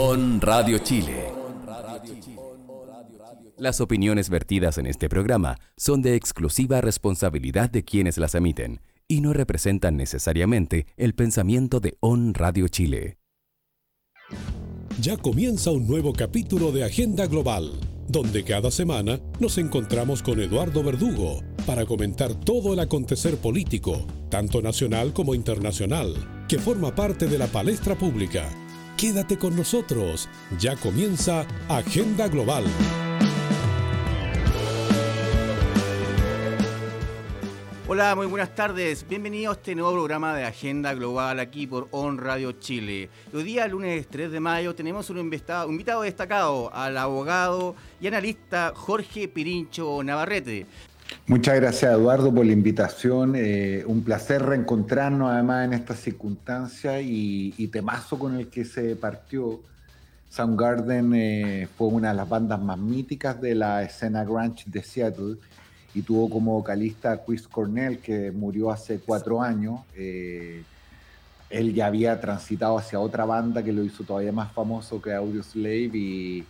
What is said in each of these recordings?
On Radio Chile. Las opiniones vertidas en este programa son de exclusiva responsabilidad de quienes las emiten y no representan necesariamente el pensamiento de On Radio Chile. Ya comienza un nuevo capítulo de Agenda Global, donde cada semana nos encontramos con Eduardo Verdugo para comentar todo el acontecer político, tanto nacional como internacional, que forma parte de la palestra pública. Quédate con nosotros, ya comienza Agenda Global. Hola, muy buenas tardes. Bienvenido a este nuevo programa de Agenda Global aquí por On Radio Chile. Hoy día, lunes 3 de mayo, tenemos un invitado, invitado destacado al abogado y analista Jorge Pirincho Navarrete. Muchas gracias Eduardo por la invitación. Eh, un placer reencontrarnos además en esta circunstancia y, temazo con el que se partió. Soundgarden eh, fue una de las bandas más míticas de la escena grunge de Seattle y tuvo como vocalista Chris Cornell, que murió hace cuatro años. Eh, él ya había transitado hacia otra banda que lo hizo todavía más famoso que Audioslave y,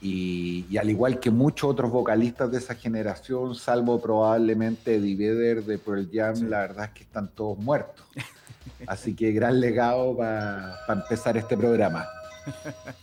y, al igual que muchos otros vocalistas de esa generación, salvo probablemente Eddie Vedder de Pearl Jam, la verdad es que están todos muertos. Así que gran legado para empezar este programa.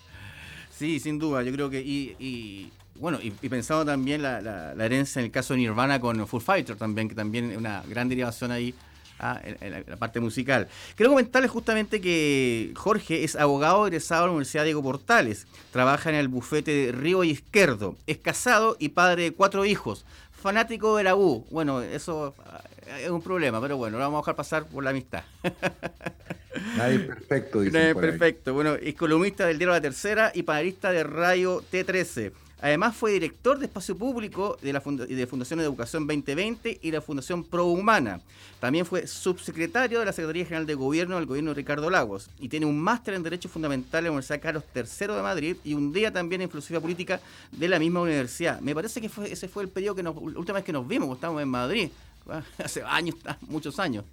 Sí, sin duda, yo creo que y bueno, y, pensando también la, la, herencia en el caso de Nirvana con Full Fighter también, que también es una gran derivación ahí ah, en, la, parte musical. Quiero comentarles justamente que Jorge es abogado egresado de la Universidad Diego Portales, trabaja en el bufete de Río Izquierdo, es casado y padre de cuatro hijos, fanático de la U. Bueno, eso ah, es un problema, pero bueno, lo vamos a dejar pasar por la amistad. Nadie perfecto, dice. Nadie perfecto. Bueno, es columnista del diario La Tercera y panelista de Radio T13. Además fue director de Espacio Público de la Fundación de Educación 2020 y la Fundación Pro Humana. También fue subsecretario de la Secretaría General de Gobierno del gobierno de Ricardo Lagos y tiene un máster en Derecho Fundamental en la Universidad Carlos III de Madrid y un día también en Filosofía Política de la misma universidad. Me parece que fue, ese fue el periodo que nos, la última vez que nos vimos, estábamos en Madrid, hace años, muchos años.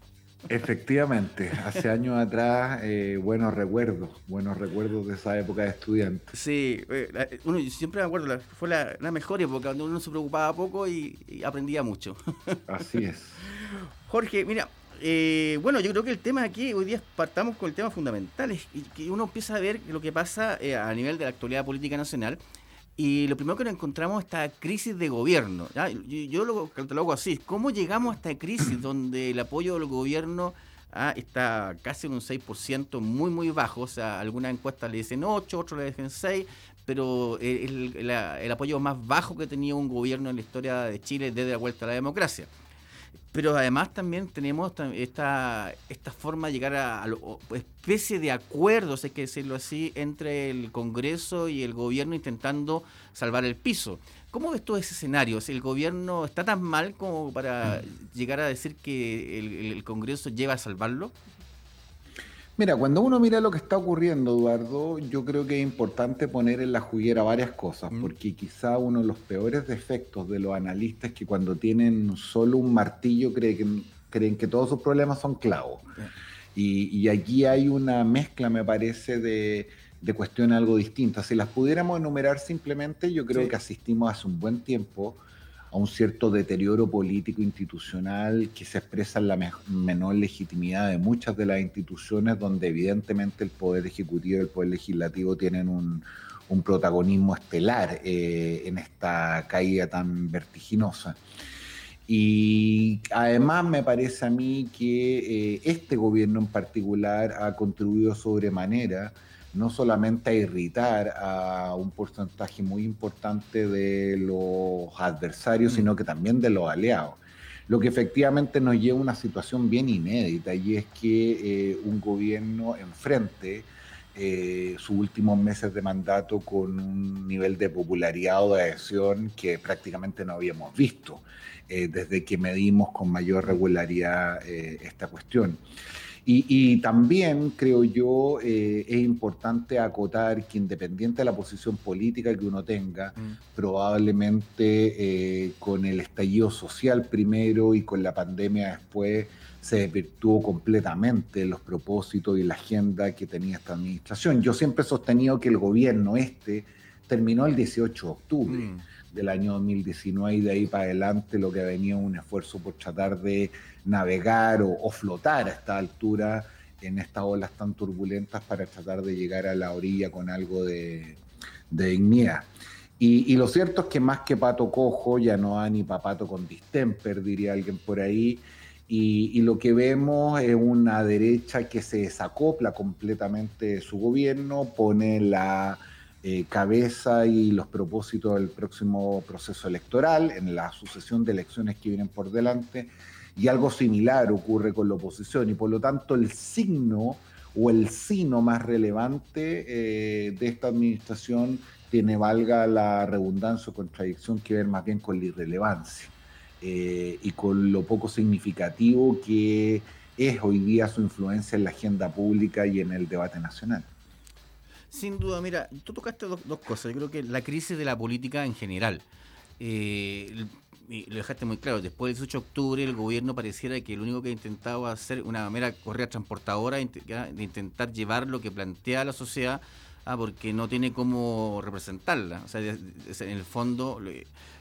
Efectivamente, hace años atrás, eh, buenos recuerdos, buenos recuerdos de esa época de estudiante. Sí, eh, uno siempre me acuerdo, fue la, mejor época donde uno se preocupaba poco y, aprendía mucho. Así es. Jorge, mira, eh, bueno, yo creo que el tema aquí, hoy día partamos con el tema fundamental, es que uno empieza a ver lo que pasa a nivel de la actualidad política nacional y lo primero que nos encontramos es esta crisis de gobierno. Yo, lo catalogo así. ¿Cómo llegamos a esta crisis donde el apoyo del gobierno ah, está casi en un 6%, muy, muy bajo? O sea, algunas encuestas le dicen 8, otros le dicen 6, pero el, el apoyo más bajo que tenía un gobierno en la historia de Chile desde la vuelta a la democracia. Pero además también tenemos esta, esta forma de llegar a, la especie de acuerdos, hay que decirlo así, entre el Congreso y el gobierno intentando salvar el piso. ¿Cómo ves tú ese escenario? ¿El gobierno está tan mal como para mm. llegar a decir que el Congreso lleva a salvarlo? Mira, cuando uno mira lo que está ocurriendo, Eduardo, yo creo que es importante poner en la juguera varias cosas, mm. porque quizá uno de los peores defectos de los analistas es que cuando tienen solo un martillo creen que, creen que todos sus problemas son clavos. Y, aquí hay una mezcla, me parece, de, cuestiones algo distintas. Si las pudiéramos enumerar simplemente, yo creo que asistimos hace un buen tiempo a un cierto deterioro político institucional que se expresa en la menor legitimidad de muchas de las instituciones donde evidentemente el poder ejecutivo y el poder legislativo tienen un, protagonismo estelar eh, en esta caída tan vertiginosa. Y además me parece a mí que eh, este gobierno en particular ha contribuido sobremanera no solamente a irritar a un porcentaje muy importante de los adversarios, mm. sino que también de los aliados. Lo que efectivamente nos lleva a una situación bien inédita y es que eh, un gobierno enfrente eh, sus últimos meses de mandato con un nivel de popularidad o de adhesión que prácticamente no habíamos visto eh, desde que medimos con mayor regularidad esta cuestión. Y, también creo yo eh, es importante acotar que independiente de la posición política que uno tenga, mm. probablemente eh, con el estallido social primero y con la pandemia después, se desvirtuó completamente los propósitos y la agenda que tenía esta administración. Yo siempre he sostenido que el gobierno este terminó el 18 de octubre. Mm. Del año 2019 y de ahí para adelante lo que ha venido un esfuerzo por tratar de navegar o, flotar a esta altura en estas olas tan turbulentas para tratar de llegar a la orilla con algo de, dignidad. Y, lo cierto es que más que pato cojo, ya no hay ni papato con distemper, diría alguien por ahí. Y, lo que vemos es una derecha que se desacopla completamente de su gobierno, pone la eh, cabeza y los propósitos del próximo proceso electoral, en la sucesión de elecciones que vienen por delante, y algo similar ocurre con la oposición y por lo tanto el signo o el sino más relevante eh, de esta administración tiene, valga la redundancia o contradicción, que ver más bien con la irrelevancia eh, y con lo poco significativo que es hoy día su influencia en la agenda pública y en el debate nacional. Sin duda, mira, tú tocaste dos, cosas. Yo creo que la crisis de la política en general. Eh, lo dejaste muy claro, después del 18 de octubre el gobierno pareciera que lo único que ha intentado hacer una mera correa transportadora de intentar llevar lo que plantea la sociedad ah, porque no tiene cómo representarla. O sea, en el fondo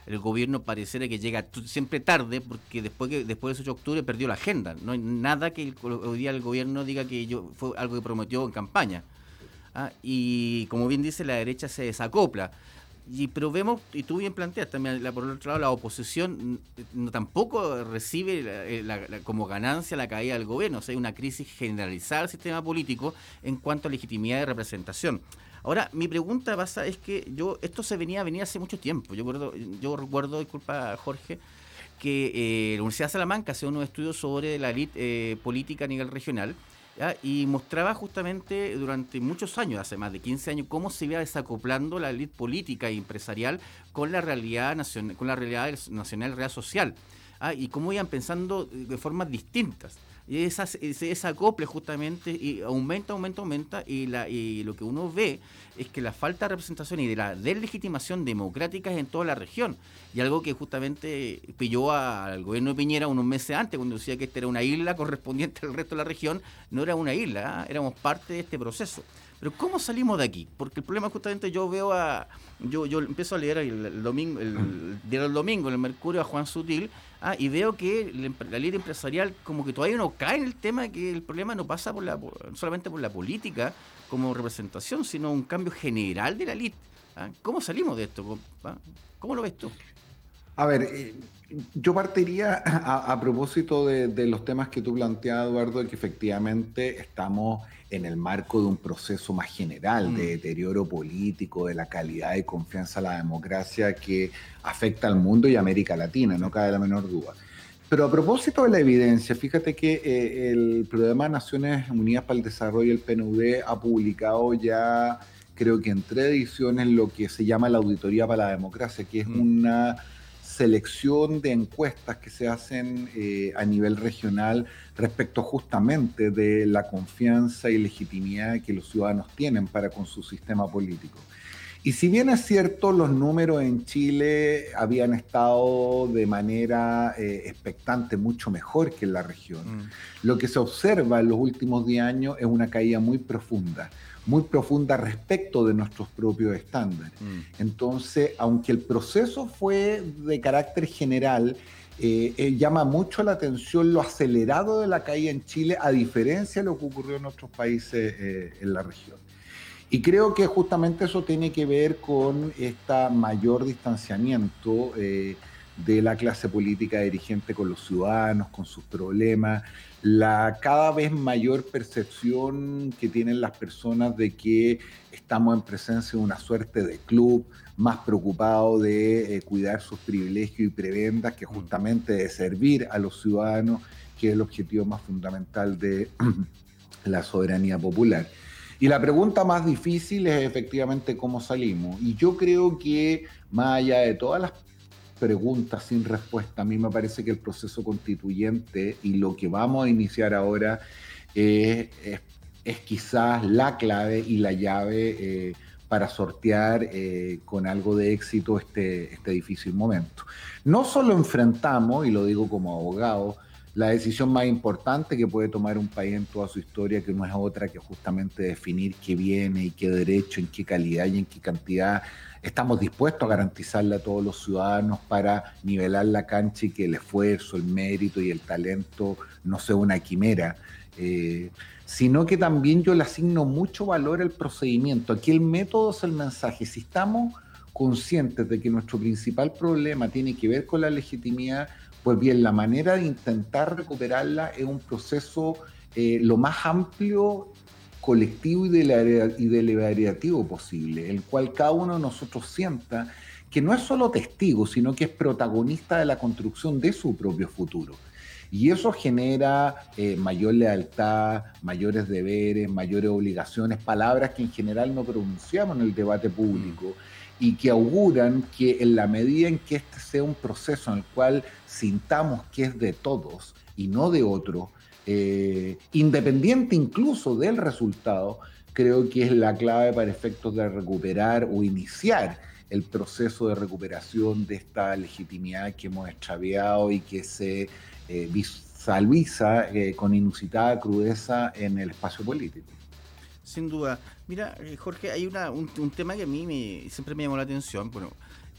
el gobierno pareciera que llega siempre tarde porque después que después del 18 de octubre perdió la agenda. No hay nada que hoy día el gobierno diga que yo fue algo que prometió en campaña. Ah, y como bien dice, la derecha se desacopla. Y, pero vemos, y tú bien planteas también, la, por otro lado, la oposición no, tampoco recibe eh, como ganancia la caída del gobierno. O sea, hay una crisis generalizada del sistema político en cuanto a legitimidad de representación. Ahora, mi pregunta pasa es que yo esto se venía venía hace mucho tiempo. Yo recuerdo, yo recuerdo disculpa Jorge, que eh, la Universidad de Salamanca hace unos estudios sobre la elite eh, política a nivel regional y mostraba justamente durante muchos años, hace más de 15 años, cómo se iba desacoplando la élite política e empresarial con la realidad nacional, con la realidad nacional real social, ¿ah? y cómo iban pensando de formas distintas. Y esa, ese, acople justamente y aumenta, aumenta, aumenta y, la, y lo que uno ve es que la falta de representación y de la deslegitimación democrática es en toda la región. Y algo que justamente pilló al gobierno de Piñera unos meses antes, cuando decía que esta era una isla correspondiente al resto de la región, no era una isla, ¿ah? éramos parte de este proceso. Pero ¿cómo salimos de aquí? Porque el problema justamente yo veo a... Yo, yo empiezo a leer el, domingo, el, el domingo en el Mercurio a Juan Sutil ah, y veo que la, ley empresarial como que todavía no cae en el tema que el problema no pasa por la, solamente por la política como representación, sino un cambio general de la elite. ¿ah? ¿Cómo salimos de esto? ¿Ah? ¿Cómo lo ves tú? A ver, eh, yo partiría a, propósito de, de, los temas que tú planteas, Eduardo, de que efectivamente estamos en el marco de un proceso más general de mm. deterioro político, de la calidad y confianza a la democracia que afecta al mundo y a América Latina, no cabe la menor duda. Pero a propósito de la evidencia, fíjate que eh, el Programa Naciones Unidas para el Desarrollo, el PNUD, ha publicado ya, creo que en tres ediciones, lo que se llama la Auditoría para la Democracia, que es mm. una selección de encuestas que se hacen eh, a nivel regional respecto justamente de la confianza y legitimidad que los ciudadanos tienen para con su sistema político. Y si bien es cierto, los números en Chile habían estado de manera eh, expectante mucho mejor que en la región, mm. lo que se observa en los últimos 10 años es una caída muy profunda muy profunda respecto de nuestros propios estándares. Mm. Entonces, aunque el proceso fue de carácter general, eh, eh, llama mucho la atención lo acelerado de la caída en Chile, a diferencia de lo que ocurrió en otros países eh, en la región. Y creo que justamente eso tiene que ver con este mayor distanciamiento de la clase política dirigente con los ciudadanos, con sus problemas, la cada vez mayor percepción que tienen las personas de que estamos en presencia de una suerte de club más preocupado de eh, cuidar sus privilegios y prebendas que justamente de servir a los ciudadanos, que es el objetivo más fundamental de la soberanía popular. Y la pregunta más difícil es efectivamente cómo salimos. Y yo creo que más allá de todas las preguntas sin respuesta. A mí me parece que el proceso constituyente y lo que vamos a iniciar ahora es, quizás la clave y la llave eh, para sortear eh, con algo de éxito este, este difícil momento. No solo enfrentamos, y lo digo como abogado, la decisión más importante que puede tomar un país en toda su historia, que no es otra que justamente definir qué viene y qué derecho, en qué calidad y en qué cantidad estamos dispuestos a garantizarle a todos los ciudadanos para nivelar la cancha y que el esfuerzo, el mérito y el talento no sea una quimera. Eh, sino que también yo le asigno mucho valor al procedimiento. Aquí el método es el mensaje. Si estamos conscientes de que nuestro principal problema tiene que ver con la legitimidad, pues bien, la manera de intentar recuperarla es un proceso eh, lo más amplio, colectivo y, deliberativo posible, el cual cada uno de nosotros sienta que no es solo testigo, sino que es protagonista de la construcción de su propio futuro. Y eso genera eh, mayor lealtad, mayores deberes, mayores obligaciones, palabras que en general no pronunciamos en el debate público y que auguran que en la medida en que este sea un proceso en el cual sintamos que es de todos y no de otro, eh, independiente incluso del resultado, creo que es la clave para efectos de recuperar o iniciar el proceso de recuperación de esta legitimidad que hemos extraviado y que se eh, visualiza eh, con inusitada crudeza en el espacio político. Sin duda. Mira, eh, Jorge, hay un, tema que a mí siempre me llamó la atención. Bueno,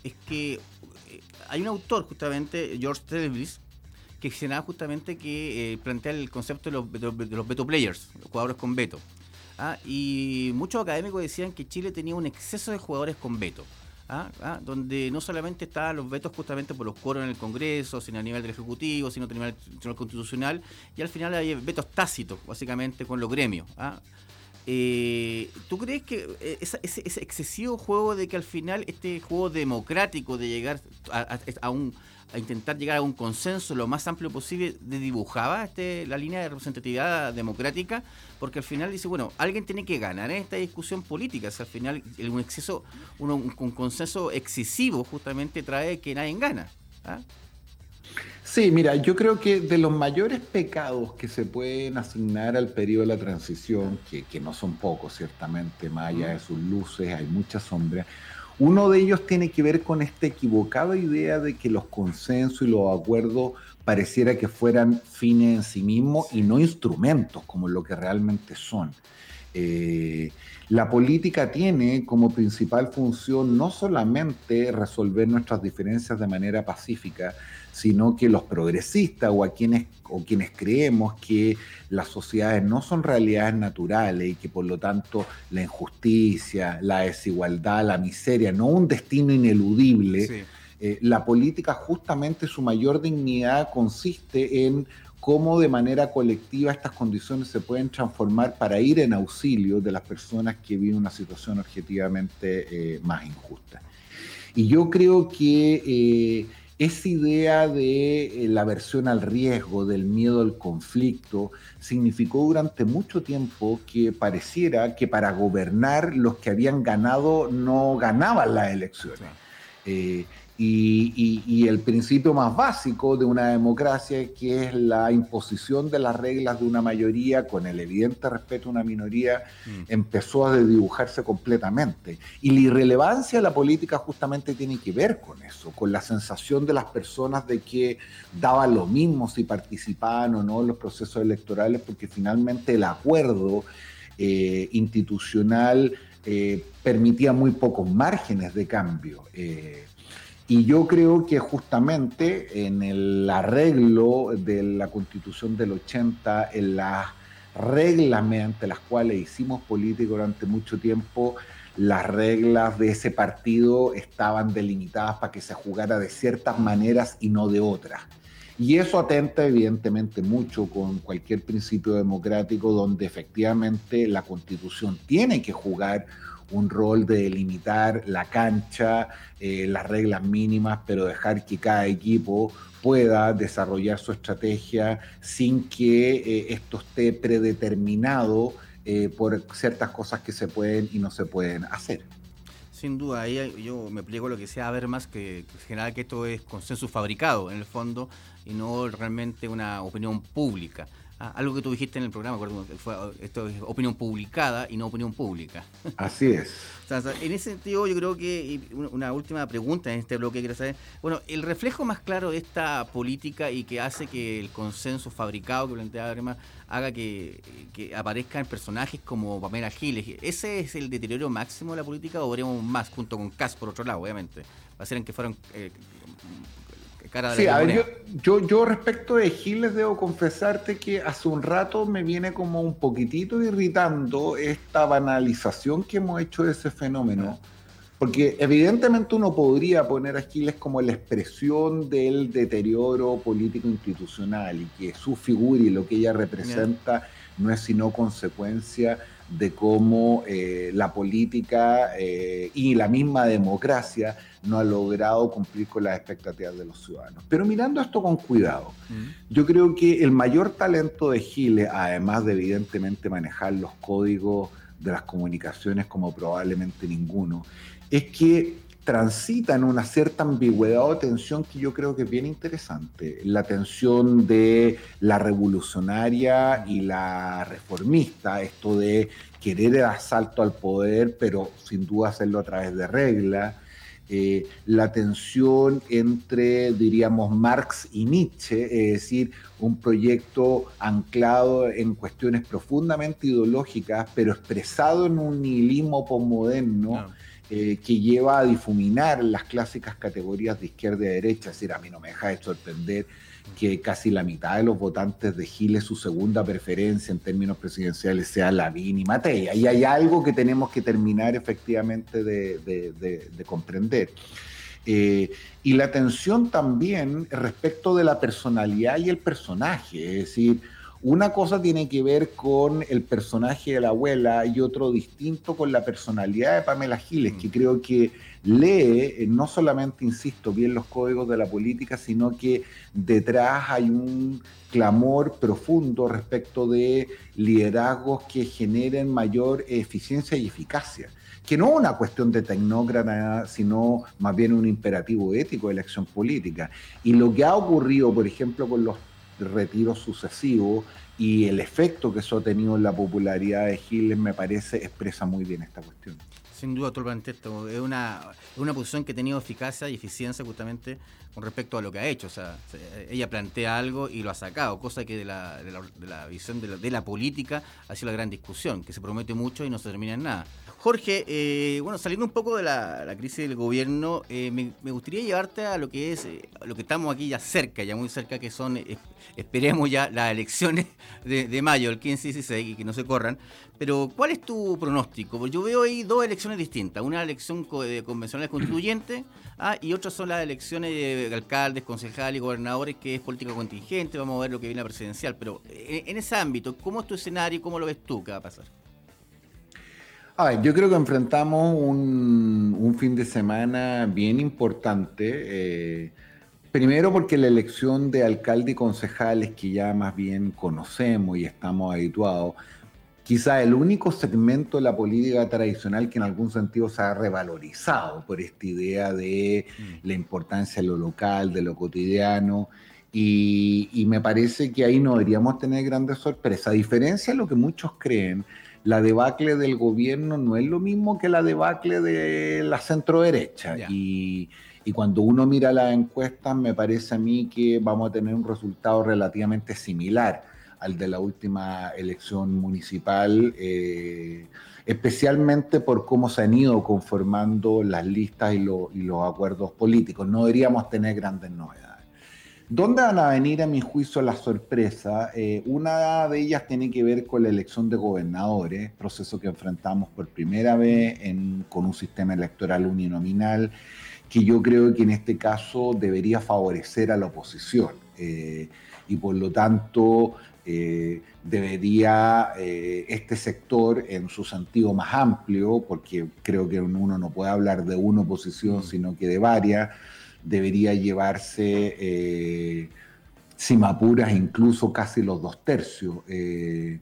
es que hay un autor, justamente, George Televis, que justamente que eh, plantea el concepto de los, veto players, los jugadores con veto. ¿ah? Y muchos académicos decían que Chile tenía un exceso de jugadores con veto. ¿ah? ¿Ah? donde no solamente estaban los vetos justamente por los coros en el Congreso, sino a nivel del Ejecutivo, sino a nivel Constitucional, y al final hay vetos tácitos, básicamente, con los gremios. Eh, ¿Tú crees que eh, ese, excesivo juego de que al final este juego democrático de llegar a, un a intentar llegar a un consenso lo más amplio posible de dibujaba este, la línea de representatividad democrática porque al final dice bueno alguien tiene que ganar en esta discusión política si al final un exceso un, consenso excesivo justamente trae que nadie gana ¿ah? Sí, mira, yo creo que de los mayores pecados que se pueden asignar al periodo de la transición, que, no son pocos ciertamente, más allá de sus luces, hay mucha sombra, uno de ellos tiene que ver con esta equivocada idea de que los consensos y los acuerdos pareciera que fueran fines en sí mismos y no instrumentos como lo que realmente son. Eh, la política tiene como principal función no solamente resolver nuestras diferencias de manera pacífica, sino que los progresistas o, a quienes, o quienes creemos que las sociedades no son realidades naturales y que por lo tanto la injusticia, la desigualdad, la miseria, no un destino ineludible, eh, la política justamente su mayor dignidad consiste en cómo de manera colectiva estas condiciones se pueden transformar para ir en auxilio de las personas que viven una situación objetivamente eh, más injusta. Y yo creo que eh, esa idea de eh, la aversión al riesgo, del miedo al conflicto, significó durante mucho tiempo que pareciera que para gobernar los que habían ganado no ganaban las elecciones. Y, el principio más básico de una democracia, que es la imposición de las reglas de una mayoría con el evidente respeto a una minoría, mm. empezó a dibujarse completamente. Y la irrelevancia de la política justamente tiene que ver con eso, con la sensación de las personas de que daba lo mismo si participaban o no en los procesos electorales, porque finalmente el acuerdo eh, institucional eh, permitía muy pocos márgenes de cambio. Eh, y yo creo que justamente en el arreglo de la constitución del 80, en las reglas mediante las cuales hicimos política durante mucho tiempo, las reglas de ese partido estaban delimitadas para que se jugara de ciertas maneras y no de otras. Y eso atenta evidentemente mucho con cualquier principio democrático donde efectivamente la constitución tiene que jugar un rol de delimitar la cancha, eh, las reglas mínimas, pero dejar que cada equipo pueda desarrollar su estrategia sin que eh, esto esté predeterminado eh, por ciertas cosas que se pueden y no se pueden hacer. Sin duda, ahí yo me pliego lo que sea a ver más que, general que esto es consenso fabricado en el fondo y no realmente una opinión pública. Ah, algo que tú dijiste en el programa, fue, esto es opinión publicada y no opinión pública. Así es. en ese sentido, yo creo que una última pregunta en este bloque quiero saber, bueno, el reflejo más claro de esta política y que hace que el consenso fabricado que plantea Arma haga que, aparezcan personajes como Pamela Giles, ¿ese es el deterioro máximo de la política o veremos más junto con Cas por otro lado, obviamente? Va a ser en que fueron eh, sí, a ver, yo, yo, respecto de Giles debo confesarte que hace un rato me viene como un poquitito irritando esta banalización que hemos hecho de ese fenómeno. Porque evidentemente uno podría poner a Giles como la expresión del deterioro político institucional y que su figura y lo que ella representa no es sino consecuencia de cómo eh, la política eh, y la misma democracia no ha logrado cumplir con las expectativas de los ciudadanos. Pero mirando esto con cuidado, mm. yo creo que el mayor talento de Chile, además de evidentemente manejar los códigos de las comunicaciones como probablemente ninguno, es que transita en una cierta ambigüedad o tensión que yo creo que es bien interesante. La tensión de la revolucionaria y la reformista, esto de querer el asalto al poder, pero sin duda hacerlo a través de reglas. Eh, la tensión entre, diríamos, Marx y Nietzsche, es decir, un proyecto anclado en cuestiones profundamente ideológicas, pero expresado en un nihilismo postmoderno. Eh, que lleva a difuminar las clásicas categorías de izquierda y derecha. Es decir, a mí no me deja de sorprender que casi la mitad de los votantes de Giles, su segunda preferencia en términos presidenciales sea Lavín y Matei. Ahí hay algo que tenemos que terminar efectivamente de, comprender. Eh, y la tensión también respecto de la personalidad y el personaje, es decir, una cosa tiene que ver con el personaje de la abuela y otro distinto con la personalidad de Pamela Giles, que mm. creo que lee, eh, no solamente, insisto, bien los códigos de la política, sino que detrás hay un clamor profundo respecto de liderazgos que generen mayor eficiencia y eficacia que no es una cuestión de tecnócrata, sino más bien un imperativo ético de la acción política. Y lo que ha ocurrido, por ejemplo, con los retiros sucesivos y el efecto que eso ha tenido en la popularidad de Giles me parece expresa muy bien esta cuestión. Sin duda, totalmente esto. Es una, una posición que ha tenido eficacia y eficiencia justamente con respecto a lo que ha hecho. O sea, ella plantea algo y lo ha sacado, cosa que de la, de la, visión de la, de la, política ha sido la gran discusión, que se promete mucho y no se termina en nada. Jorge, eh, bueno, saliendo un poco de la, crisis del gobierno, eh, me, gustaría llevarte a lo que es, eh, lo que estamos aquí ya cerca, ya muy cerca, que son, esperemos ya, las elecciones de, mayo, el 15 y 16, y que no se corran. Pero, ¿cuál es tu pronóstico? Porque yo veo ahí dos elecciones distintas. Una elección de convencional constituyente ah, y otras son las elecciones de alcaldes, concejales y gobernadores, que es política contingente. Vamos a ver lo que viene la presidencial. Pero en, en ese ámbito, ¿cómo es tu escenario y cómo lo ves tú que va a pasar? A ver, yo creo que enfrentamos un, fin de semana bien importante. Eh, primero porque la elección de alcalde y concejales que ya más bien conocemos y estamos habituados, quizá el único segmento de la política tradicional que en algún sentido se ha revalorizado por esta idea de mm. la importancia de lo local, de lo cotidiano. Y, y me parece que ahí no deberíamos tener grandes sorpresas. A diferencia de lo que muchos creen, la debacle del gobierno no es lo mismo que la debacle de la centro-derecha. Y, cuando uno mira las encuestas, me parece a mí que vamos a tener un resultado relativamente similar al de la última elección municipal, eh, especialmente por cómo se han ido conformando las listas y, y los acuerdos políticos. No deberíamos tener grandes novedades. ¿Dónde van a venir, a mi juicio, las sorpresas? Eh, una de ellas tiene que ver con la elección de gobernadores, proceso que enfrentamos por primera vez con un sistema electoral uninominal, que yo creo que en este caso debería favorecer a la oposición. Eh, y por lo tanto, eh, debería este sector, en su sentido más amplio, porque creo que uno no puede hablar de una oposición, mm. sino que de varias, debería llevarse, eh, sin apuras, incluso casi los dos tercios eh,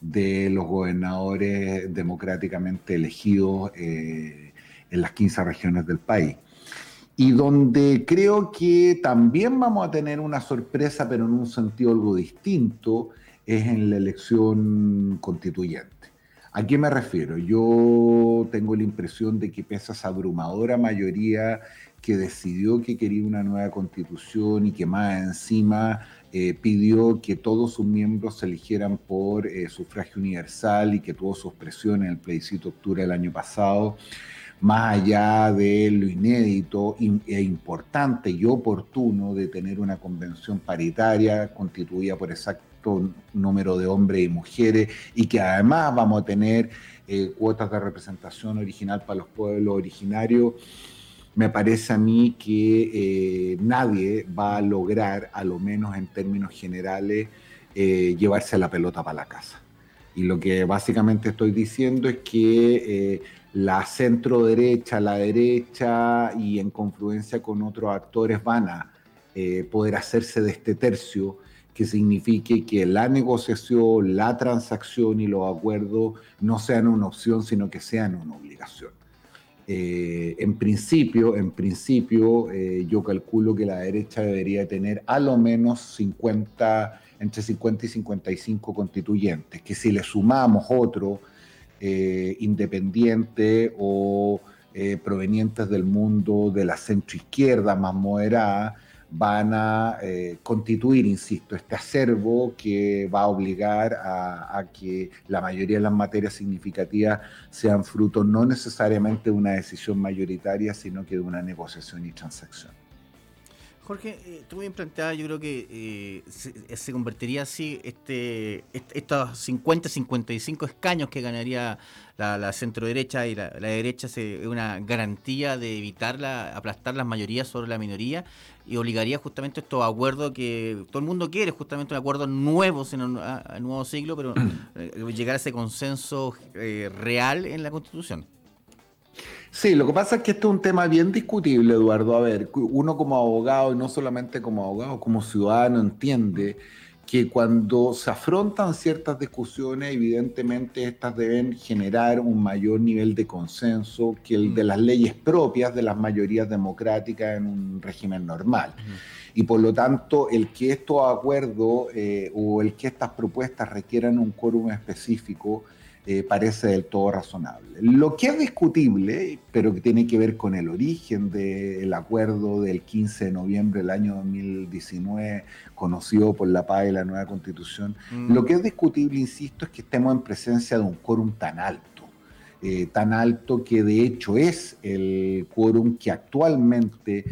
de los gobernadores democráticamente elegidos eh, en las 15 regiones del país. Y donde creo que también vamos a tener una sorpresa, pero en un sentido algo distinto, es en la elección constituyente. ¿A qué me refiero? Yo tengo la impresión de que esa abrumadora mayoría que decidió que quería una nueva constitución y que más encima eh, pidió que todos sus miembros se eligieran por eh, sufragio universal y que tuvo su expresión en el plebiscito octubre del año pasado, más allá de lo inédito e importante y oportuno de tener una convención paritaria constituida por exacto número de hombres y mujeres y que además vamos a tener eh, cuotas de representación original para los pueblos originarios me parece a mí que eh, nadie va a lograr, a lo menos en términos generales, eh, llevarse la pelota para la casa. Y lo que básicamente estoy diciendo es que eh, la centro derecha, la derecha y en confluencia con otros actores van a poder hacerse de este tercio que signifique que la negociación, la transacción y los acuerdos no sean una opción, sino que sean una obligación. Eh, en principio, en principio eh, yo calculo que la derecha debería tener a lo menos 50, entre 50 y 55 constituyentes, que si le sumamos otro eh, independiente o provenientes del mundo de la centroizquierda más moderada, van a eh, constituir, insisto, este acervo que va a obligar a, que la mayoría de las materias significativas sean fruto no necesariamente de una decisión mayoritaria, sino que de una negociación y transacción. Jorge, eh, tú bien planteada, yo creo que eh, se, convertiría así este, estos 50, 55 escaños que ganaría la, centro derecha y la, derecha es una garantía de evitar la, aplastar las mayorías sobre la minoría y obligaría justamente estos acuerdos que todo el mundo quiere, justamente un acuerdo nuevo en un, nuevo siglo, pero eh, llegar a ese consenso eh, real en la Constitución. Sí, lo que pasa es que este es un tema bien discutible, Eduardo. A ver, uno como abogado, y no solamente como abogado, como ciudadano, entiende que cuando se afrontan ciertas discusiones, evidentemente estas deben generar un mayor nivel de consenso que el de mm. las leyes propias de las mayorías democráticas en un régimen normal. Y por lo tanto, el que estos acuerdos eh, o el que estas propuestas requieran un quórum específico eh, parece del todo razonable. Lo que es discutible, pero que tiene que ver con el origen del acuerdo del 15 de noviembre del año 2019, conocido por la paz y la nueva constitución, mm. lo que es discutible, insisto, es que estemos en presencia de un quórum tan alto. Eh, tan alto que de hecho es el quórum que actualmente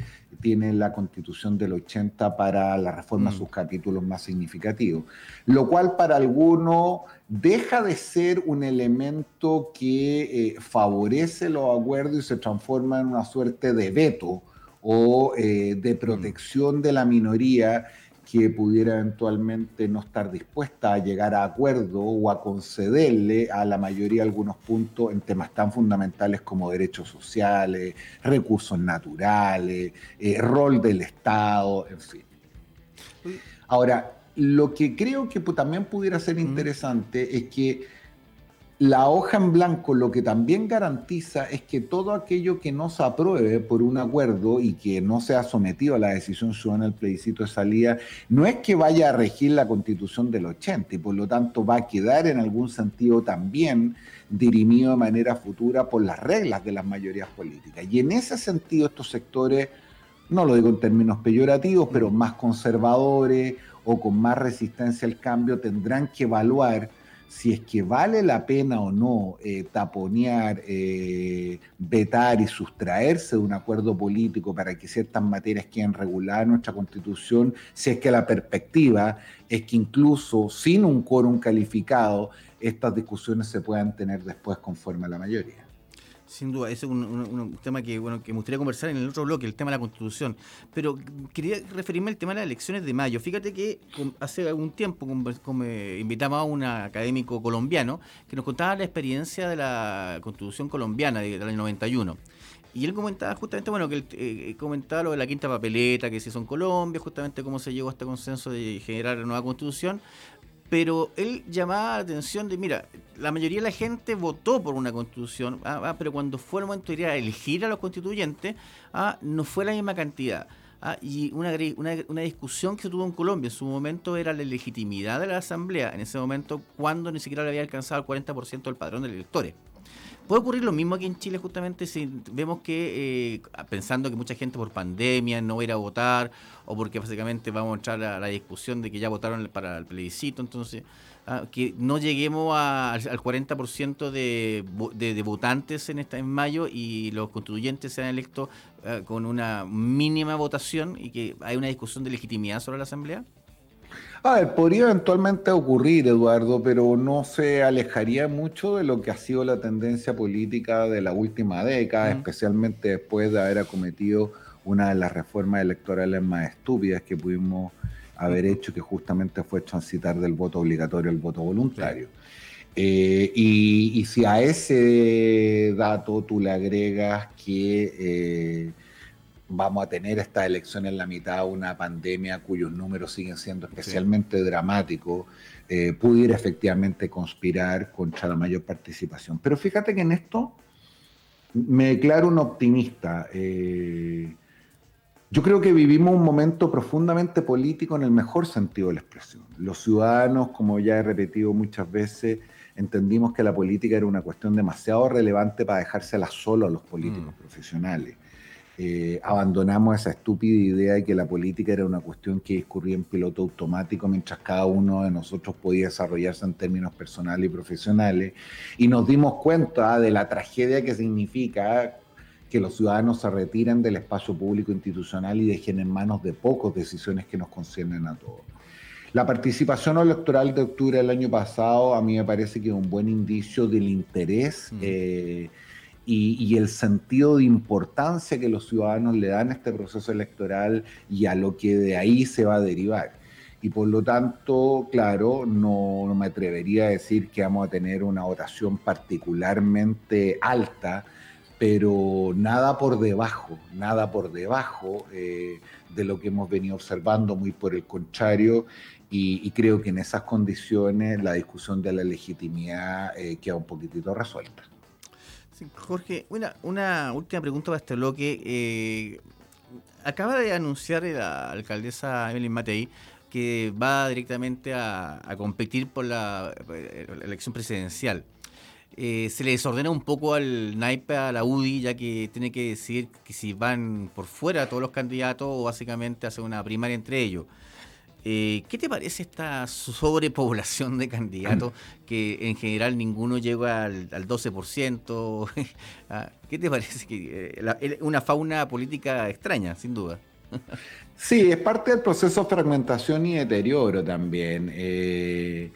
tiene la constitución del 80 para la reforma mm. sus capítulos más significativos, lo cual para algunos deja de ser un elemento que eh, favorece los acuerdos y se transforma en una suerte de veto o eh, de protección de la minoría que pudiera eventualmente no estar dispuesta a llegar a acuerdo o a concederle a la mayoría algunos puntos en temas tan fundamentales como derechos sociales, recursos naturales, eh, rol del Estado, en fin. Ahora, lo que creo que también pudiera ser interesante es que la hoja en blanco lo que también garantiza es que todo aquello que no se apruebe por un acuerdo y que no sea sometido a la decisión ciudadana del plebiscito de salida, no es que vaya a regir la constitución del 80 y por lo tanto va a quedar en algún sentido también dirimido de manera futura por las reglas de las mayorías políticas. Y en ese sentido estos sectores, no lo digo en términos peyorativos, pero más conservadores o con más resistencia al cambio, tendrán que evaluar si es que vale la pena o no eh, taponear, eh, vetar y sustraerse de un acuerdo político para que ciertas materias queden reguladas en nuestra constitución, si es que la perspectiva es que incluso sin un quórum calificado, estas discusiones se puedan tener después conforme a la mayoría. Sin duda, ese es un, tema que, bueno, que me gustaría conversar en el otro bloque, el tema de la Constitución. Pero quería referirme al tema de las elecciones de mayo. Fíjate que hace algún tiempo invitamos a un académico colombiano que nos contaba la experiencia de la Constitución colombiana del año 91. Y él comentaba justamente, bueno, que él eh, comentaba lo de la quinta papeleta, que se hizo en Colombia, justamente cómo se llegó a este consenso de generar la nueva constitución, pero él llamaba la atención de, mira, la mayoría de la gente votó por una constitución, ah, ah, pero cuando fue el momento de ir a elegir a los constituyentes, ah, no fue la misma cantidad. Ah, y una, una, discusión que se tuvo en Colombia en su momento era la legitimidad de la Asamblea, en ese momento cuando ni siquiera le había alcanzado el 40% del padrón de electores. Puede ocurrir lo mismo aquí en Chile justamente si vemos que, eh, pensando que mucha gente por pandemia no va a ir a votar o porque básicamente vamos a entrar a la discusión de que ya votaron para el plebiscito, entonces ah, que no lleguemos al 40% de, de, de, votantes en, esta, en mayo y los constituyentes sean electos ah, con una mínima votación y que hay una discusión de legitimidad sobre la Asamblea? A ver, podría eventualmente ocurrir, Eduardo, pero no se alejaría mucho de lo que ha sido la tendencia política de la última década, especialmente después de haber acometido una de las reformas electorales más estúpidas que pudimos haber hecho, que justamente fue transitar del voto obligatorio al voto voluntario. Eh, y, si a ese dato tú le agregas que eh, vamos a tener esta elección en la mitad, una pandemia cuyos números siguen siendo especialmente dramáticos, eh, pudiera efectivamente conspirar contra la mayor participación. Pero fíjate que en esto me declaro un optimista. Eh, yo creo que vivimos un momento profundamente político en el mejor sentido de la expresión. Los ciudadanos, como ya he repetido muchas veces, entendimos que la política era una cuestión demasiado relevante para dejársela solo a los políticos mm. profesionales. Eh, abandonamos esa estúpida idea de que la política era una cuestión que discurría en piloto automático mientras cada uno de nosotros podía desarrollarse en términos personales y profesionales y nos dimos cuenta de la tragedia que significa que los ciudadanos se retiren del espacio público institucional y dejen en manos de pocos decisiones que nos conciernen a todos. La participación electoral de octubre del año pasado a mí me parece que es un buen indicio del interés. Mm. Eh, y, el sentido de importancia que los ciudadanos le dan a este proceso electoral y a lo que de ahí se va a derivar. Y por lo tanto, claro, no, me atrevería a decir que vamos a tener una votación particularmente alta, pero nada por debajo, nada por debajo eh, de lo que hemos venido observando, muy por el contrario, y, creo que en esas condiciones la discusión de la legitimidad eh, queda un poquitito resuelta. Jorge, una, una última pregunta para este bloque. Eh, acaba de anunciar la alcaldesa Evelyn Matei que va directamente a, competir por la, elección presidencial. Eh, se le desordena un poco al naipe, a la UDI, ya que tiene que decidir que si van por fuera todos los candidatos o básicamente hacer una primaria entre ellos. Eh, ¿Qué te parece esta sobrepoblación de candidatos que en general ninguno llega al, 12%? Ah, ¿Qué te parece? que eh, Una fauna política extraña, sin duda. Sí, es parte del proceso de fragmentación y deterioro también. Eh,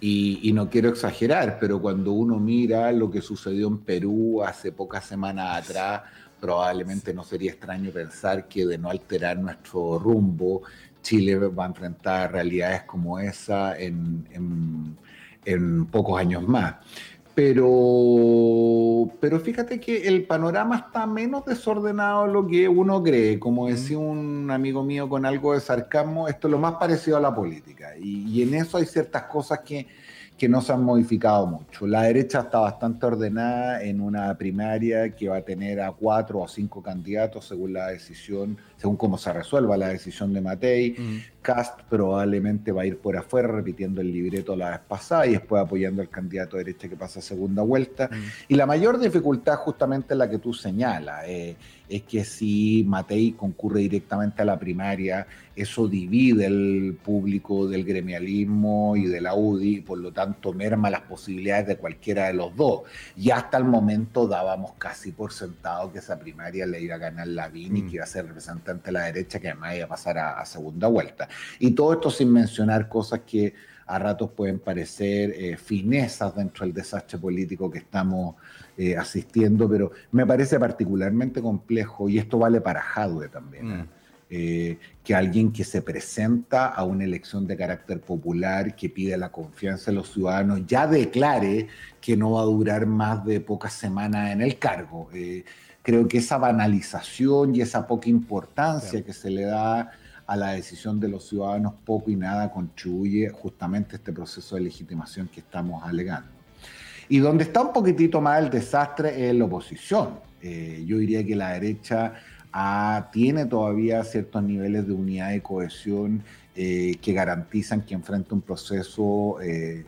y, no quiero exagerar, pero cuando uno mira lo que sucedió en Perú hace pocas semanas atrás, probablemente no sería extraño pensar que de no alterar nuestro rumbo, Chile va a enfrentar realidades como esa en, pocos años más. Pero, pero fíjate que el panorama está menos desordenado de lo que uno cree. Como decía un amigo mío con algo de sarcasmo, esto es lo más parecido a la política. y en eso hay ciertas cosas que, que no se han modificado mucho. La derecha está bastante ordenada en una primaria que va a tener a cuatro o cinco candidatos según la decisión, según cómo se resuelva la decisión de Matei. Cast probablemente va a ir por afuera repitiendo el libreto la vez pasada y después apoyando al candidato de derecha que pasa a segunda vuelta. Y la mayor dificultad justamente es la que tú señalas. Eh, es que si Matei concurre directamente a la primaria, eso divide el público del gremialismo y de la UDI, y por lo tanto merma las posibilidades de cualquiera de los dos. Y hasta el momento dábamos casi por sentado que esa primaria le iba a ganar Lavín y mm. que iba a ser representante de la derecha, que además iba a pasar a, segunda vuelta. Y todo esto sin mencionar cosas que a ratos pueden parecer eh, finezas dentro del desastre político que estamos eh, asistiendo, pero me parece particularmente complejo, y esto vale para Jadwe también, ¿eh? Mm. Eh, que alguien que se presenta a una elección de carácter popular, que pide la confianza de los ciudadanos, ya declare que no va a durar más de pocas semanas en el cargo. creo que esa banalización y esa poca importancia que se le da a la decisión de los ciudadanos poco y nada contribuye justamente a este proceso de legitimación que estamos alegando. Y donde está un poquitito más el desastre es la oposición. Eh, yo diría que la derecha tiene todavía ciertos niveles de unidad y cohesión eh, que garantizan que enfrenta un proceso eh,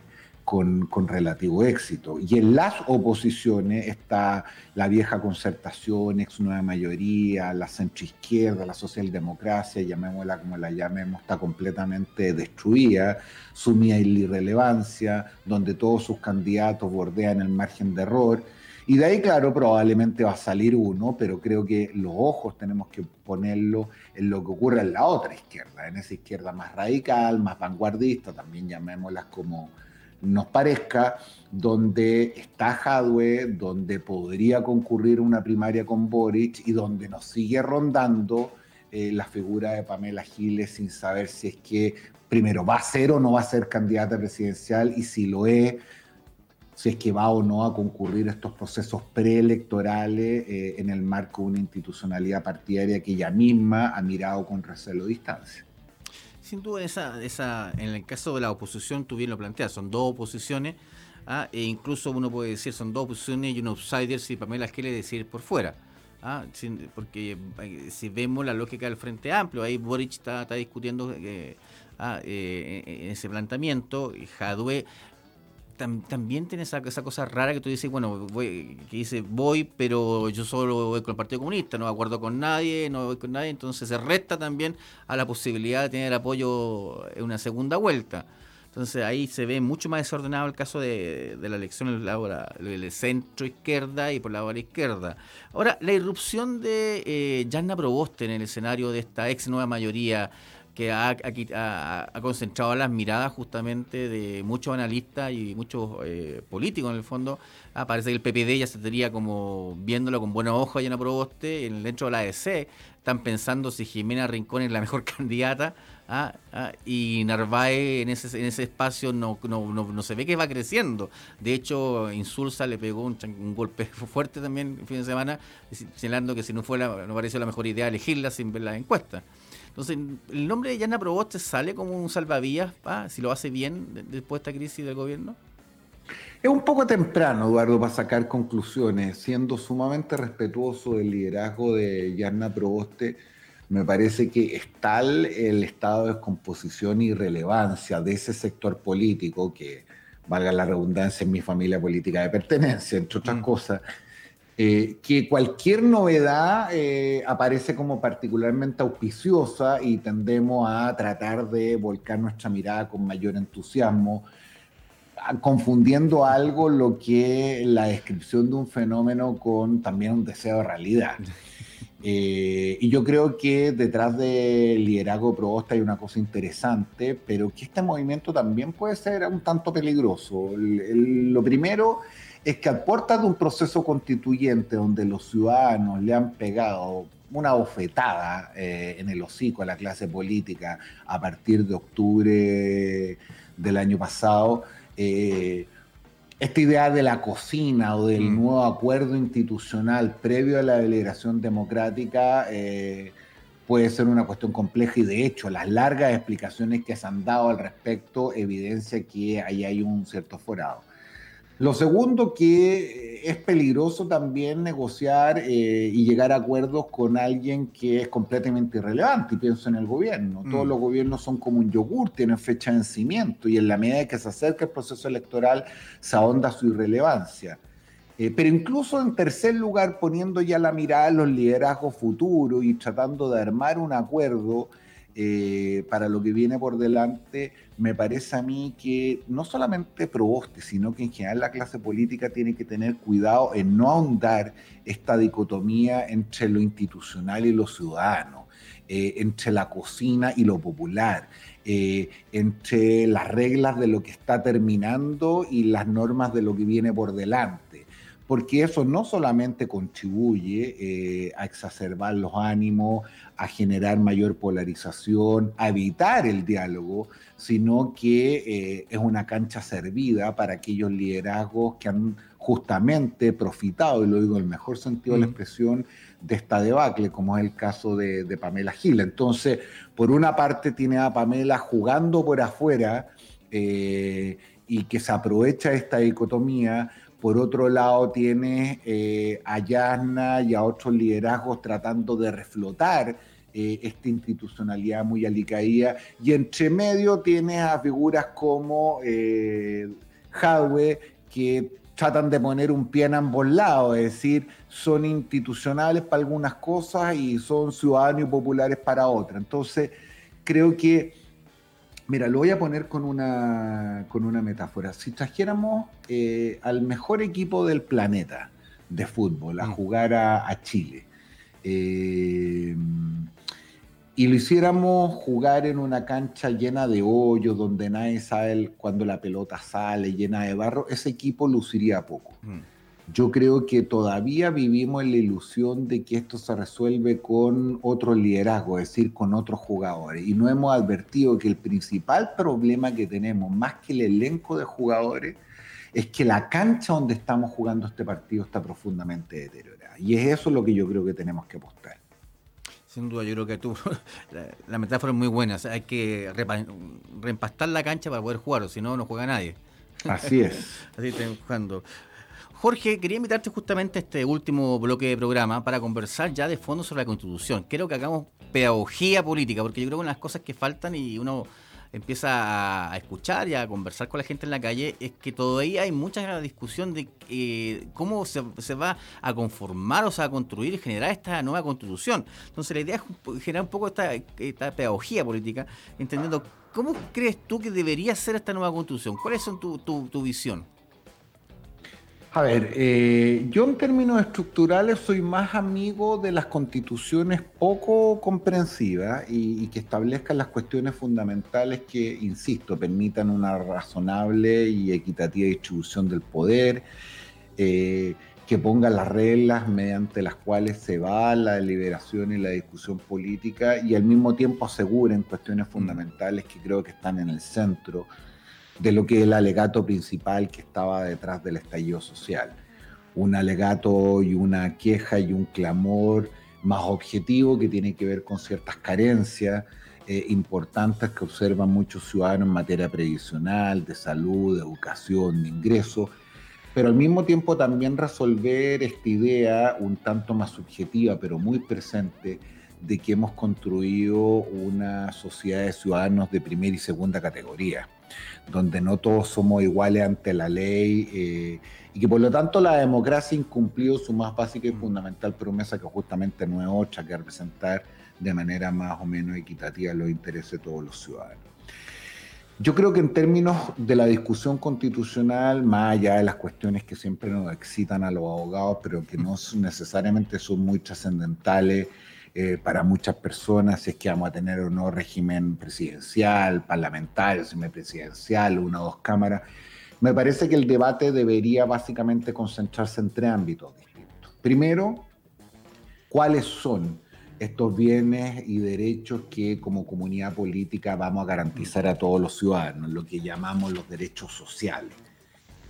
con, relativo éxito. Y en las oposiciones está la vieja concertación, ex nueva mayoría, la centroizquierda, la socialdemocracia, llamémosla como la llamemos, está completamente destruida, sumida en la irrelevancia, donde todos sus candidatos bordean el margen de error y de ahí, claro, probablemente va a salir uno, pero creo que los ojos tenemos que ponerlo en lo que ocurre en la otra izquierda, en esa izquierda más radical, más vanguardista, también llamémoslas como nos parezca, donde está Jadwe, donde podría concurrir una primaria con Boric y donde nos sigue rondando eh, la figura de Pamela Giles sin saber si es que primero va a ser o no va a ser candidata presidencial y si lo es, si es que va o no a concurrir estos procesos preelectorales eh, en el marco de una institucionalidad partidaria que ella misma ha mirado con recelo distancia. Sin duda, esa, esa, en el caso de la oposición, tú bien lo planteas, son dos oposiciones, ¿ah? e incluso uno puede decir son dos oposiciones y un outsider si Pamela quiere decir por fuera. ¿ah? porque eh, si vemos la lógica del Frente Amplio, ahí Boric está, discutiendo eh, ah, en ese planteamiento, y Jadwe también tiene esa, esa, cosa rara que tú dices, bueno, voy, que dice voy, pero yo solo voy con el Partido Comunista, no acuerdo con nadie, no voy con nadie, entonces se resta también a la posibilidad de tener apoyo en una segunda vuelta. Entonces ahí se ve mucho más desordenado el caso de, la elección del centro izquierda y por la hora izquierda. Ahora, la irrupción de eh, Yanna Proboste en el escenario de esta ex nueva mayoría, que ha, ha, concentrado las miradas justamente de muchos analistas y muchos eh, políticos en el fondo. Ah, parece que el PPD ya se tendría como viéndolo con buenos ojos a Proboste Proboste. Dentro de la ADC están pensando si Jimena Rincón es la mejor candidata ah, ah, y Narváez en ese, en ese espacio no, no, no, se ve que va creciendo. De hecho, Insulsa le pegó un, golpe fuerte también el fin de semana, señalando que si no fue no pareció la mejor idea elegirla sin ver la encuesta. Entonces, el nombre de Yana Proboste sale como un salvavidas, si lo hace bien después de esta crisis del gobierno. Es un poco temprano, Eduardo, para sacar conclusiones. Siendo sumamente respetuoso del liderazgo de Yana Proboste, me parece que es tal el estado de descomposición y relevancia de ese sector político que, valga la redundancia, en mi familia política de pertenencia, entre otras mm. cosas, eh, que cualquier novedad eh, aparece como particularmente auspiciosa y tendemos a tratar de volcar nuestra mirada con mayor entusiasmo, confundiendo algo lo que la descripción de un fenómeno con también un deseo de realidad. Eh, y yo creo que detrás del liderazgo Probosta hay una cosa interesante, pero que este movimiento también puede ser un tanto peligroso. lo primero es que aporta de un proceso constituyente donde los ciudadanos le han pegado una bofetada eh, en el hocico a la clase política a partir de octubre del año pasado, eh, esta idea de la cocina o del mm. nuevo acuerdo institucional previo a la deliberación democrática eh, puede ser una cuestión compleja y de hecho las largas explicaciones que se han dado al respecto evidencia que ahí hay un cierto forado. Lo segundo que eh, es peligroso también negociar eh, y llegar a acuerdos con alguien que es completamente irrelevante, y pienso en el gobierno. Todos mm. los gobiernos son como un yogur, tienen fecha de vencimiento y en la medida que se acerca el proceso electoral se ahonda su irrelevancia. Eh, pero incluso en tercer lugar, poniendo ya la mirada en los liderazgos futuros y tratando de armar un acuerdo, eh, para lo que viene por delante, me parece a mí que no solamente Proboste, sino que en general la clase política tiene que tener cuidado en no ahondar esta dicotomía entre lo institucional y lo ciudadano, eh, entre la cocina y lo popular, eh, entre las reglas de lo que está terminando y las normas de lo que viene por delante porque eso no solamente contribuye a exacerbar los ánimos, a generar mayor polarización, a evitar el diálogo, sino que eh, es una cancha servida para aquellos liderazgos que han justamente profitado, y lo digo en el mejor sentido de la mm. expresión, de esta debacle, como es el caso de, Pamela Gil. Entonces, por una parte tiene a Pamela jugando por afuera eh, y que se aprovecha esta dicotomía, Por otro lado, tienes eh, a Yasna y a otros liderazgos tratando de reflotar eh, esta institucionalidad muy alicaída. Y entre medio tienes a figuras como eh, que tratan de poner un pie en ambos lados, es decir, son institucionales para algunas cosas y son ciudadanos y populares para otras. Entonces, creo que, mira, lo voy a poner con una, con una metáfora. Si trajéramos eh, al mejor equipo del planeta de fútbol a mm. jugar a, Chile, eh, y lo hiciéramos jugar en una cancha llena de hoyos, donde nadie sabe cuando la pelota sale, llena de barro, ese equipo luciría poco. Mm. Yo creo que todavía vivimos en la ilusión de que esto se resuelve con otro liderazgo, es decir, con otros jugadores. Y no hemos advertido que el principal problema que tenemos, más que el elenco de jugadores, es que la cancha donde estamos jugando este partido está profundamente deteriorada. Y es eso lo que yo creo que tenemos que apostar. Sin duda, yo creo que tú, la, metáfora es muy buena. hay que reempastar la cancha para poder jugar, o si no, no juega nadie. Así es. Así estamos jugando. Jorge, quería invitarte justamente a este último bloque de programa para conversar ya de fondo sobre la Constitución. Quiero que hagamos pedagogía política, porque yo creo que una de las cosas que faltan y uno empieza a escuchar y a conversar con la gente en la calle, es que todavía hay mucha discusión de eh, cómo se, va a conformar o se va a construir y generar esta nueva constitución. Entonces la idea es generar un poco esta, pedagogía política, entendiendo cómo crees tú que debería ser esta nueva constitución. ¿Cuáles son tu visión? A ver, eh, yo en términos estructurales soy más amigo de las constituciones poco comprensivas y, que establezcan las cuestiones fundamentales que, insisto, permitan una razonable y equitativa distribución del poder, eh, que pongan las reglas mediante las cuales se va la deliberación y la discusión política y al mismo tiempo aseguren cuestiones mm. fundamentales que creo que están en el centro de lo que es el alegato principal que estaba detrás del estallido social. Un alegato y una queja y un clamor más objetivo que tiene que ver con ciertas carencias eh, importantes que observan muchos ciudadanos en materia previsional, de salud, de educación, de ingreso, pero al mismo tiempo también resolver esta idea un tanto más subjetiva, pero muy presente, de que hemos construido una sociedad de ciudadanos de primera y segunda categoría donde no todos somos iguales ante la ley eh, y que por lo tanto la democracia incumplió su más básica y mm. fundamental promesa que justamente no es otra que representar de manera más o menos equitativa los intereses de todos los ciudadanos. Yo creo que en términos de la discusión constitucional, más allá de las cuestiones que siempre nos excitan a los abogados, pero que no mm. necesariamente son muy trascendentales, eh, para muchas personas, si es que vamos a tener un nuevo régimen presidencial, parlamentario, semipresidencial, una o dos cámaras. Me parece que el debate debería básicamente concentrarse en tres ámbitos distintos. Primero, cuáles son estos bienes y derechos que como comunidad política vamos a garantizar a todos los ciudadanos, lo que llamamos los derechos sociales.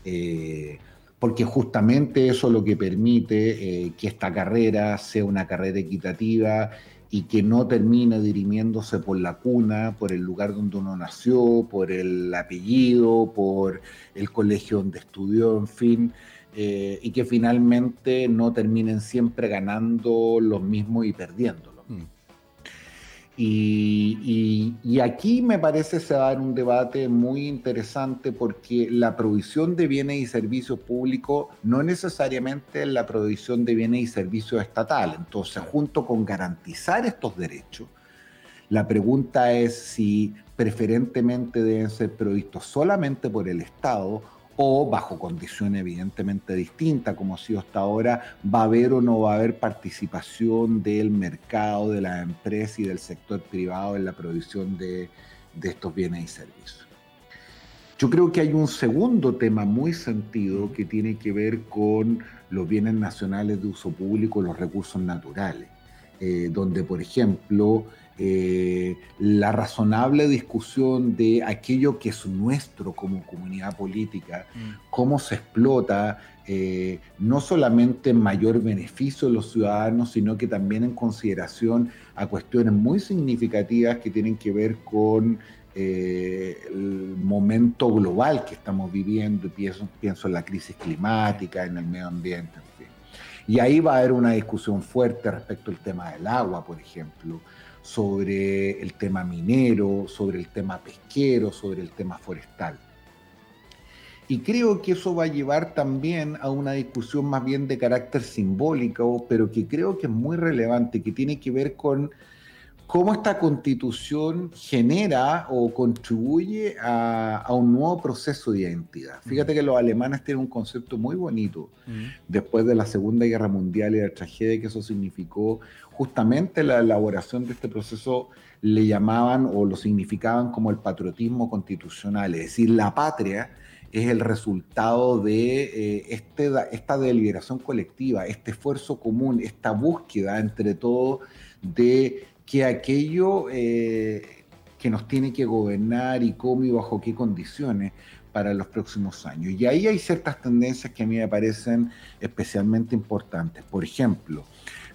Eh, porque justamente eso es lo que permite eh, que esta carrera sea una carrera equitativa y que no termine dirimiéndose por la cuna, por el lugar donde uno nació, por el apellido, por el colegio donde estudió, en fin, eh, y que finalmente no terminen siempre ganando los mismos y perdiendo. Y, aquí me parece se va a dar un debate muy interesante porque la provisión de bienes y servicios públicos no necesariamente es la provisión de bienes y servicios estatales. Entonces, junto con garantizar estos derechos, la pregunta es si preferentemente deben ser provistos solamente por el Estado o bajo condiciones evidentemente distintas, como ha sido hasta ahora, va a haber o no va a haber participación del mercado, de la empresa y del sector privado en la provisión de, de estos bienes y servicios. Yo creo que hay un segundo tema muy sentido que tiene que ver con los bienes nacionales de uso público, los recursos naturales, eh, donde, por ejemplo, eh, la razonable discusión de aquello que es nuestro como comunidad política, mm. cómo se explota, eh, no solamente en mayor beneficio de los ciudadanos, sino que también en consideración a cuestiones muy significativas que tienen que ver con eh, el momento global que estamos viviendo, pienso, pienso en la crisis climática, en el medio ambiente, en fin. Y ahí va a haber una discusión fuerte respecto al tema del agua, por ejemplo, sobre el tema minero, sobre el tema pesquero, sobre el tema forestal. Y creo que eso va a llevar también a una discusión más bien de carácter simbólico, pero que creo que es muy relevante, que tiene que ver con cómo esta constitución genera o contribuye a, un nuevo proceso de identidad. Fíjate que los alemanes tienen un concepto muy bonito después de la Segunda Guerra Mundial y la tragedia que eso significó, justamente la elaboración de este proceso le llamaban o lo significaban como el patriotismo constitucional, es decir, la patria es el resultado de eh, este, esta deliberación colectiva, este esfuerzo común, esta búsqueda entre todos de que aquello eh, que nos tiene que gobernar y cómo y bajo qué condiciones para los próximos años. Y ahí hay ciertas tendencias que a mí me parecen especialmente importantes. Por ejemplo,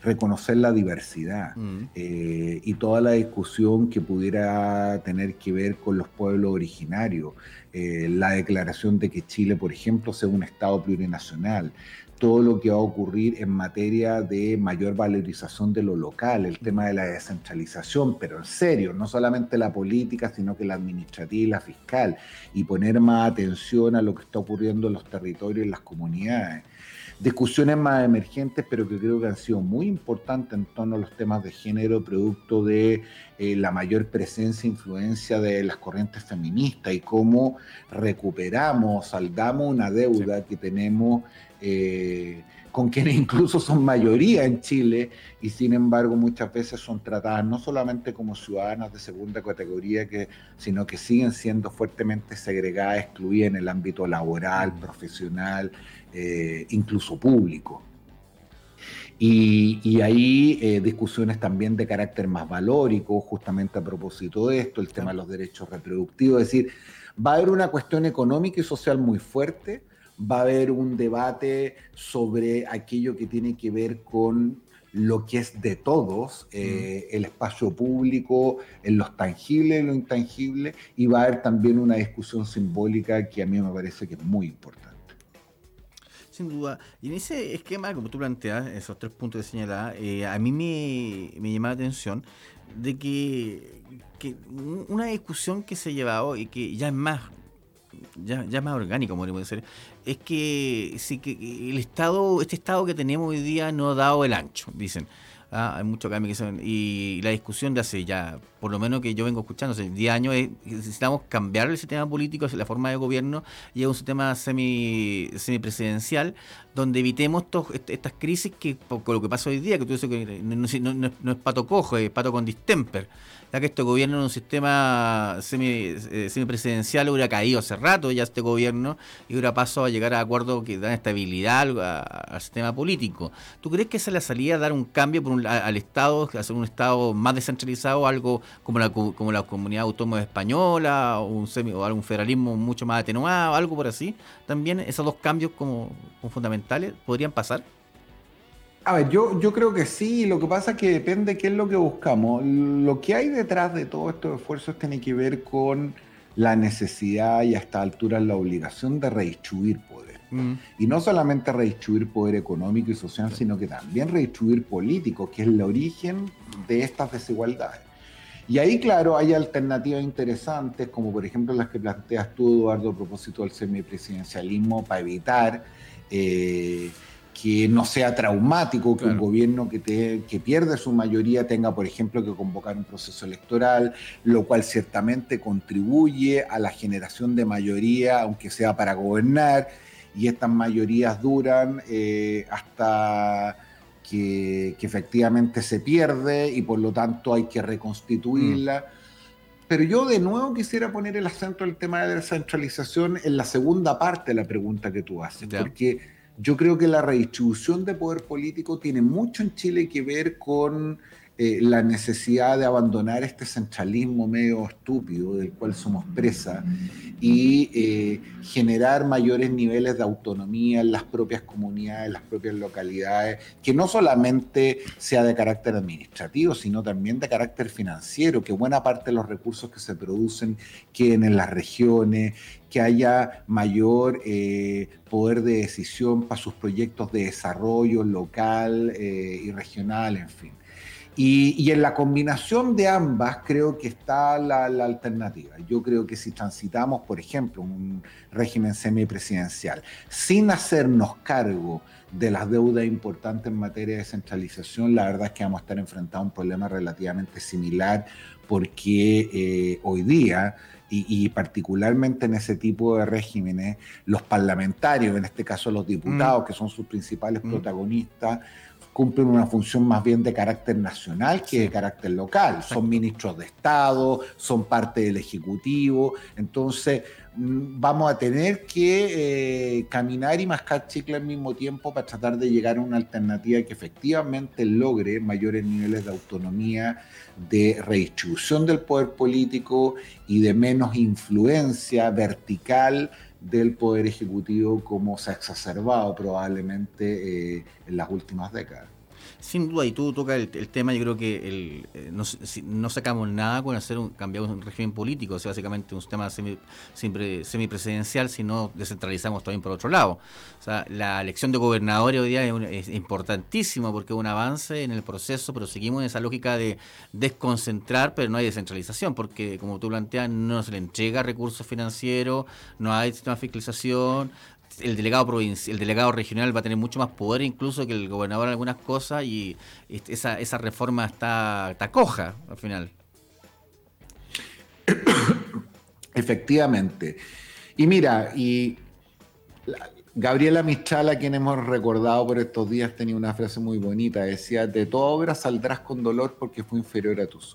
reconocer la diversidad mm. eh, y toda la discusión que pudiera tener que ver con los pueblos originarios, eh, la declaración de que Chile, por ejemplo, sea un Estado plurinacional, todo lo que va a ocurrir en materia de mayor valorización de lo local, el tema de la descentralización, pero en serio, no solamente la política, sino que la administrativa y la fiscal, y poner más atención a lo que está ocurriendo en los territorios y en las comunidades. Discusiones más emergentes, pero que creo que han sido muy importantes en torno a los temas de género, producto de eh, la mayor presencia e influencia de las corrientes feministas y cómo recuperamos, saldamos una deuda que tenemos eh, con quienes incluso son mayoría en Chile y sin embargo muchas veces son tratadas no solamente como ciudadanas de segunda categoría, que, sino que siguen siendo fuertemente segregadas, excluidas en el ámbito laboral, profesional, eh, incluso público. Y, y hay eh, discusiones también de carácter más valórico, justamente a propósito de esto, el tema de los derechos reproductivos, es decir, va a haber una cuestión económica y social muy fuerte, va a haber un debate sobre aquello que tiene que ver con lo que es de todos, eh, el espacio público, en los tangibles, en lo intangible, y va a haber también una discusión simbólica que a mí me parece que es muy importante. Sin duda. Y en ese esquema, como tú planteas, esos tres puntos de señalada, eh, a mí me, me llama la atención de que, que, una discusión que se ha llevado y que ya es más ya, ya más orgánico, podríamos decir, es que, sí, que el Estado, este Estado que tenemos hoy día no ha dado el ancho, dicen. Ah, hay mucho cambio que son, y la discusión de hace ya, por lo menos que yo vengo escuchando, hace 10 años, es necesitamos cambiar el sistema político, la forma de gobierno, y a un sistema semi, semipresidencial, donde evitemos estas crisis que, con lo que pasa hoy día, que tú dices que no, no es pato cojo, es pato con distemper ya que este gobierno en un sistema semi, eh, semipresidencial hubiera caído hace rato ya este gobierno y hubiera pasado a llegar a acuerdos que dan estabilidad al, sistema político. ¿Tú crees que esa es la salida, dar un cambio por al Estado, hacer un Estado más descentralizado, algo como la, como la comunidad autónoma española o un, semi, o algún federalismo mucho más atenuado, algo por así? También esos dos cambios como fundamentales podrían pasar. A ver, yo, yo creo que sí, lo que pasa es que depende qué es lo que buscamos. Lo que hay detrás de todos estos esfuerzos tiene que ver con la necesidad y a esta altura la obligación de redistribuir poder. Mm. Y no solamente redistribuir poder económico y social, sino que también redistribuir político, que es el origen de estas desigualdades. Y ahí, claro, hay alternativas interesantes, como por ejemplo las que planteas tú, Eduardo, a propósito del semipresidencialismo, para evitar eh, que no sea traumático, que un gobierno que, te, que pierde su mayoría tenga, por ejemplo, que convocar un proceso electoral, lo cual ciertamente contribuye a la generación de mayoría, aunque sea para gobernar, y estas mayorías duran eh, hasta que, efectivamente se pierde y por lo tanto hay que reconstituirla. Mm. Pero yo de nuevo quisiera poner el acento en el tema de la descentralización en la segunda parte de la pregunta que tú haces, porque yo creo que la redistribución de poder político tiene mucho en Chile que ver con eh, la necesidad de abandonar este centralismo medio estúpido del cual somos presa y eh, generar mayores niveles de autonomía en las propias comunidades, en las propias localidades, que no solamente sea de carácter administrativo, sino también de carácter financiero, que buena parte de los recursos que se producen queden en las regiones, que haya mayor eh, poder de decisión para sus proyectos de desarrollo local y regional, en fin. Y, en la combinación de ambas creo que está la, alternativa. Yo creo que si transitamos, por ejemplo, un régimen semipresidencial sin hacernos cargo de las deudas importantes en materia de centralización, la verdad es que vamos a estar enfrentados a un problema relativamente similar porque eh, hoy día y, particularmente en ese tipo de regímenes, los parlamentarios, en este caso los diputados, mm. que son sus principales mm. protagonistas, cumplen una función más bien de carácter nacional que de carácter local. Son ministros de Estado, son parte del Ejecutivo, entonces mm, vamos a tener que eh, caminar y mascar chicle al mismo tiempo para tratar de llegar a una alternativa que efectivamente logre mayores niveles de autonomía, de redistribución del poder político y de menos influencia vertical del Poder Ejecutivo como se ha exacerbado probablemente eh, en las últimas décadas. Sin duda, y tú tocas el, tema, yo creo que el, eh, no, sacamos nada con hacer un, cambiar un régimen político, o básicamente un sistema semi, semipresidencial, si no descentralizamos también por otro lado. O sea, la elección de gobernadores hoy día es, importantísima porque es un avance en el proceso, pero seguimos en esa lógica de desconcentrar, pero no hay descentralización, porque como tú planteas, no se le entrega recursos financieros, no hay sistema de fiscalización, el delegado provincial, el delegado regional va a tener mucho más poder incluso que el gobernador en algunas cosas y esa, esa reforma está, está coja al final. Efectivamente. Y mira, y Gabriela Mistral, a quien hemos recordado por estos días, tenía una frase muy bonita. Decía, de toda obra saldrás con dolor porque fue inferior a tus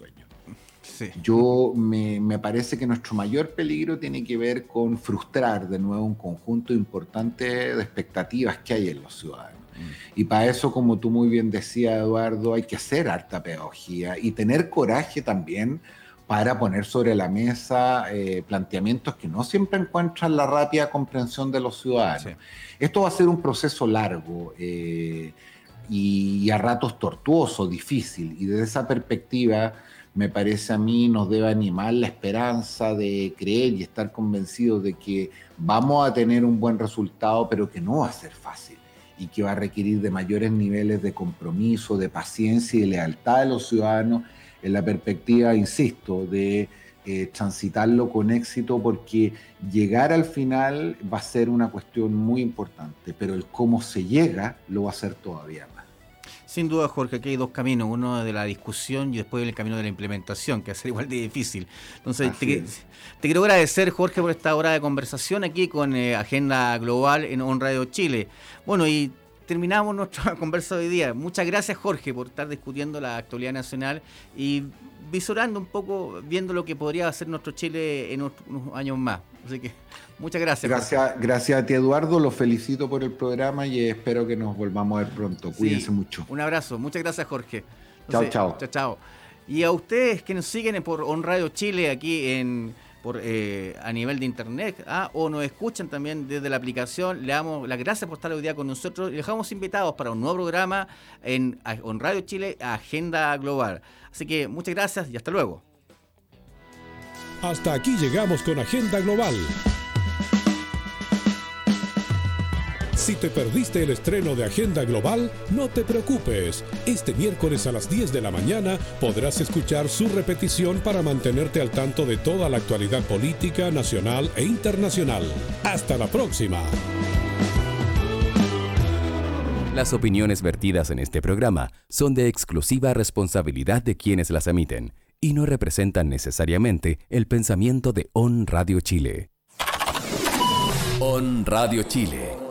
Yo me, parece que nuestro mayor peligro tiene que ver con frustrar de nuevo un conjunto importante de expectativas que hay en los ciudadanos. Mm. Y para eso, como tú muy bien decías, Eduardo, hay que hacer harta pedagogía y tener coraje también para poner sobre la mesa eh, planteamientos que no siempre encuentran la rápida comprensión de los ciudadanos. Esto va a ser un proceso largo eh, y a ratos tortuoso, difícil, y desde esa perspectiva me parece a mí nos debe animar la esperanza de creer y estar convencidos de que vamos a tener un buen resultado, pero que no va a ser fácil y que va a requerir de mayores niveles de compromiso, de paciencia y de lealtad de los ciudadanos en la perspectiva, insisto, de eh, transitarlo con éxito porque llegar al final va a ser una cuestión muy importante, pero el cómo se llega lo va a ser todavía más. Sin duda, Jorge, aquí hay dos caminos, uno de la discusión y después el camino de la implementación, que va a ser igual de difícil. Entonces, te, quiero agradecer, Jorge, por esta hora de conversación aquí con eh, Agenda Global en On Radio Chile. Bueno, y terminamos nuestra conversa hoy día. Muchas gracias, Jorge, por estar discutiendo la actualidad nacional y visorando un poco, viendo lo que podría hacer nuestro Chile en unos años más. Así que muchas gracias. Gracias, gracias a ti Eduardo, los felicito por el programa y espero que nos volvamos a ver pronto. Cuídense mucho. Un abrazo, muchas gracias Jorge. chao, chao. Chao, chao. Y a ustedes que nos siguen por On Radio Chile aquí en por, eh, a nivel de internet ¿ah? o nos escuchan también desde la aplicación, le damos las gracias por estar hoy día con nosotros y dejamos invitados para un nuevo programa en On Radio Chile Agenda Global. Así que muchas gracias y hasta luego. Hasta aquí llegamos con Agenda Global. Si te perdiste el estreno de Agenda Global, no te preocupes. Este miércoles a las 10 de la mañana podrás escuchar su repetición para mantenerte al tanto de toda la actualidad política nacional e internacional. Hasta la próxima. Las opiniones vertidas en este programa son de exclusiva responsabilidad de quienes las emiten y no representan necesariamente el pensamiento de On Radio Chile. On Radio Chile.